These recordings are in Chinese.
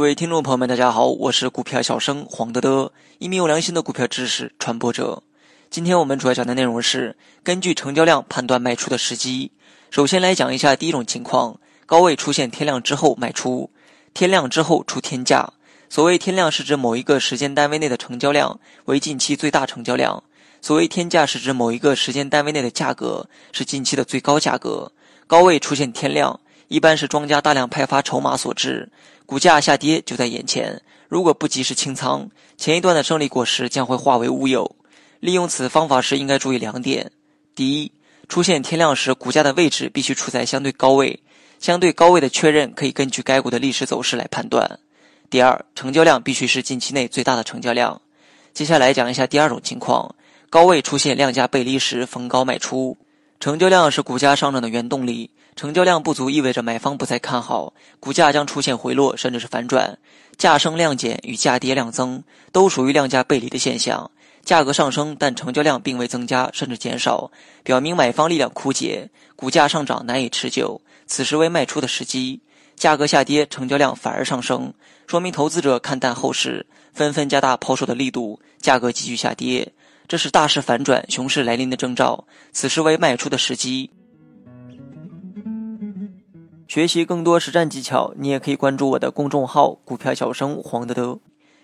各位听众朋友们，大家好，我是股票小生黄德德，一名有良心的股票知识传播者。今天我们主要讲的内容是根据成交量判断卖出的时机。首先来讲一下第一种情况：高位出现天量之后卖出，天量之后出天价。所谓天量是指某一个时间单位内的成交量为近期最大成交量；所谓天价是指某一个时间单位内的价格是近期的最高价格。高位出现天量。一般是庄家大量派发筹码所致，股价下跌就在眼前。如果不及时清仓，前一段的胜利果实将会化为乌有。利用此方法时，应该注意两点：第一，出现天量时，股价的位置必须处在相对高位，相对高位的确认可以根据该股的历史走势来判断；第二，成交量必须是近期内最大的成交量。接下来讲一下第二种情况：高位出现量价背离时，逢高卖出。成交量是股价上涨的原动力。成交量不足意味着买方不再看好，股价将出现回落，甚至是反转。价升量减与价跌量增都属于量价背离的现象。价格上升，但成交量并未增加，甚至减少，表明买方力量枯竭，股价上涨难以持久。此时为卖出的时机。价格下跌，成交量反而上升，说明投资者看淡后市，纷纷加大抛售的力度，价格继续下跌。这是大势反转、熊市来临的征兆。此时为卖出的时机。学习更多实战技巧，你也可以关注我的公众号“股票小生黄德德”。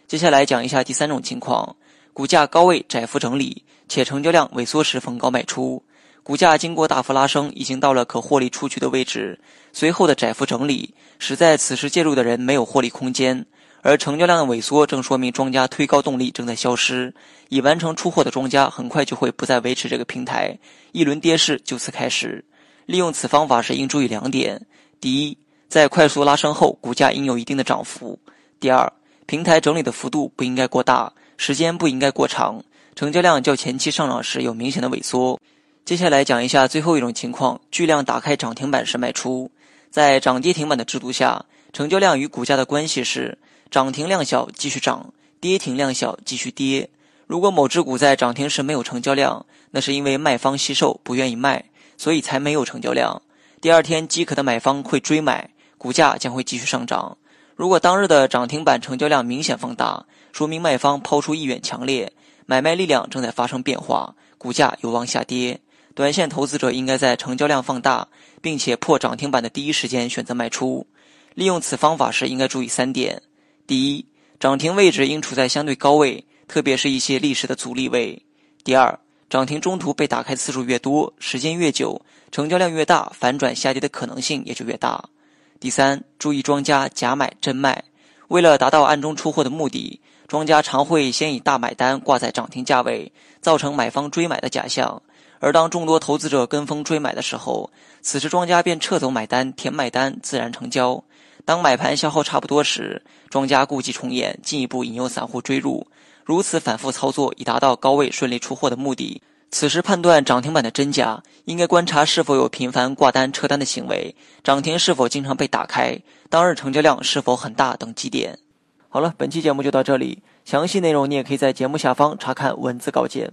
接下来讲一下第三种情况：股价高位窄幅整理，且成交量萎缩时逢高卖出。股价经过大幅拉升，已经到了可获利出局的位置。随后的窄幅整理，使在此时介入的人没有获利空间。而成交量的萎缩，正说明庄家推高动力正在消失。已完成出货的庄家，很快就会不再维持这个平台，一轮跌势就此开始。利用此方法时，应注意两点。第一，在快速拉升后，股价应有一定的涨幅。第二，平台整理的幅度不应该过大，时间不应该过长，成交量较前期上涨时有明显的萎缩。接下来讲一下最后一种情况：巨量打开涨停板时卖出。在涨跌停板的制度下，成交量与股价的关系是涨停量小继续涨，跌停量小继续跌。如果某只股在涨停时没有成交量，那是因为卖方惜售不愿意卖，所以才没有成交量。第二天饥渴的买方会追买，股价将会继续上涨。如果当日的涨停板成交量明显放大，说明卖方抛出意愿强烈，买卖力量正在发生变化，股价有望下跌。短线投资者应该在成交量放大并且破涨停板的第一时间选择卖出。利用此方法时应该注意三点：第一，涨停位置应处在相对高位，特别是一些历史的阻力位；第二，涨停中途被打开次数越多，时间越久，成交量越大，反转下跌的可能性也就越大。第三，注意庄家假买真卖，为了达到暗中出货的目的，庄家常会先以大买单挂在涨停价位，造成买方追买的假象。而当众多投资者跟风追买的时候，此时庄家便撤走买单，填买单，自然成交。当买盘消耗差不多时，庄家故伎重演，进一步引诱散户追入。如此反复操作，以达到高位顺利出货的目的。此时判断涨停板的真假，应该观察是否有频繁挂单撤单的行为，涨停是否经常被打开，当日成交量是否很大等几点。好了，本期节目就到这里，详细内容你也可以在节目下方查看文字稿件。